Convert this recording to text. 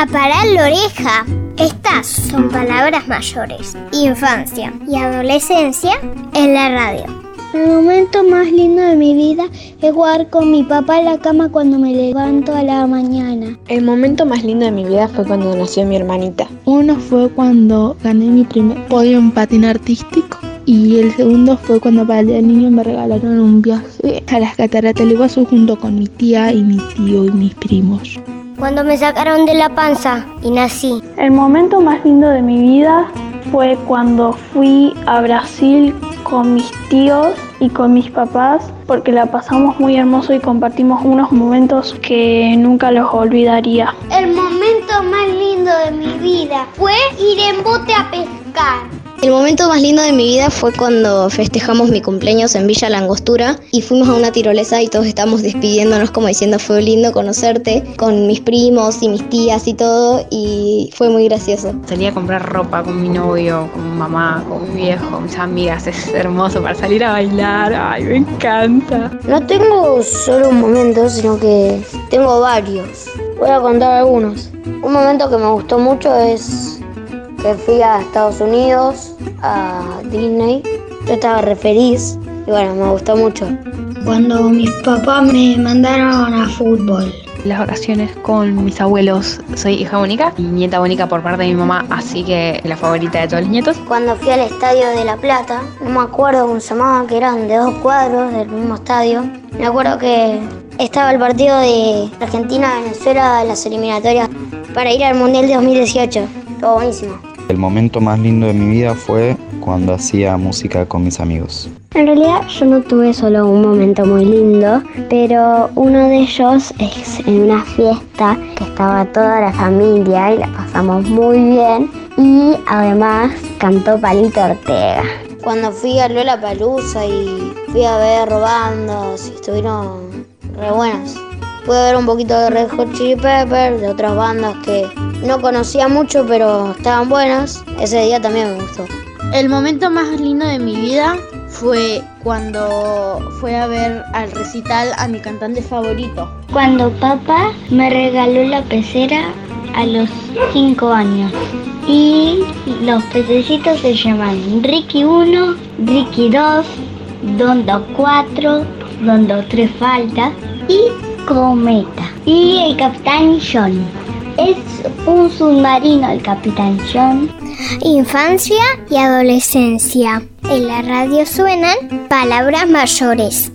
A parar la oreja. Estas son palabras mayores. Infancia y adolescencia en la radio. El momento más lindo de mi vida es jugar con mi papá en la cama cuando me levanto a la mañana. El momento más lindo de mi vida fue cuando nació mi hermanita. Uno fue cuando gané mi primer podio en patín artístico y el segundo fue cuando para el día del niño me regalaron un viaje a las cataratas del Iguazú junto con mi tía y mi tío y mis primos cuando me sacaron de la panza y nací. El momento más lindo de mi vida fue cuando fui a Brasil con mis tíos y con mis papás porque la pasamos muy hermoso y compartimos unos momentos que nunca los olvidaría. El momento más lindo de mi vida fue ir en bote a pescar. El momento más lindo de mi vida fue cuando festejamos mi cumpleaños en Villa Langostura y fuimos a una tirolesa y todos estábamos despidiéndonos como diciendo fue lindo conocerte con mis primos y mis tías y todo y fue muy gracioso. Salí a comprar ropa con mi novio, con mi mamá, con mi viejo, con mis amigas, es hermoso para salir a bailar, ay me encanta. No tengo solo un momento, sino que tengo varios. Voy a contar algunos. Un momento que me gustó mucho es que fui a Estados Unidos, a Disney. Yo estaba re feliz y bueno, me gustó mucho. Cuando mis papás me mandaron a fútbol. Las vacaciones con mis abuelos. Soy hija única y nieta única por parte de mi mamá, así que la favorita de todos los nietos. Cuando fui al estadio de La Plata, no me acuerdo cómo se llamaba, que eran de dos cuadros del mismo estadio. Me acuerdo que estaba el partido de Argentina-Venezuela, las eliminatorias, para ir al Mundial de 2018. Todo buenísimo. El momento más lindo de mi vida fue cuando hacía música con mis amigos. En realidad yo no tuve solo un momento muy lindo, pero uno de ellos es en una fiesta que estaba toda la familia y la pasamos muy bien y además cantó Palito Ortega. Cuando fui a Lola Palusa y fui a ver bandas y estuvieron re buenas. Pude ver un poquito de Red Hot Chili Peppers, de otras bandas que no conocía mucho, pero estaban buenas. Ese día también me gustó. El momento más lindo de mi vida fue cuando fue a ver al recital a mi cantante favorito. Cuando papá me regaló la pecera a los 5 años. Y los pececitos se llaman Ricky 1, Ricky 2, Dondo 4, Dondo 3 faltas y Cometa. Y el capitán John. Es un submarino el Capitán John. Infancia y adolescencia. En la radio suenan palabras mayores.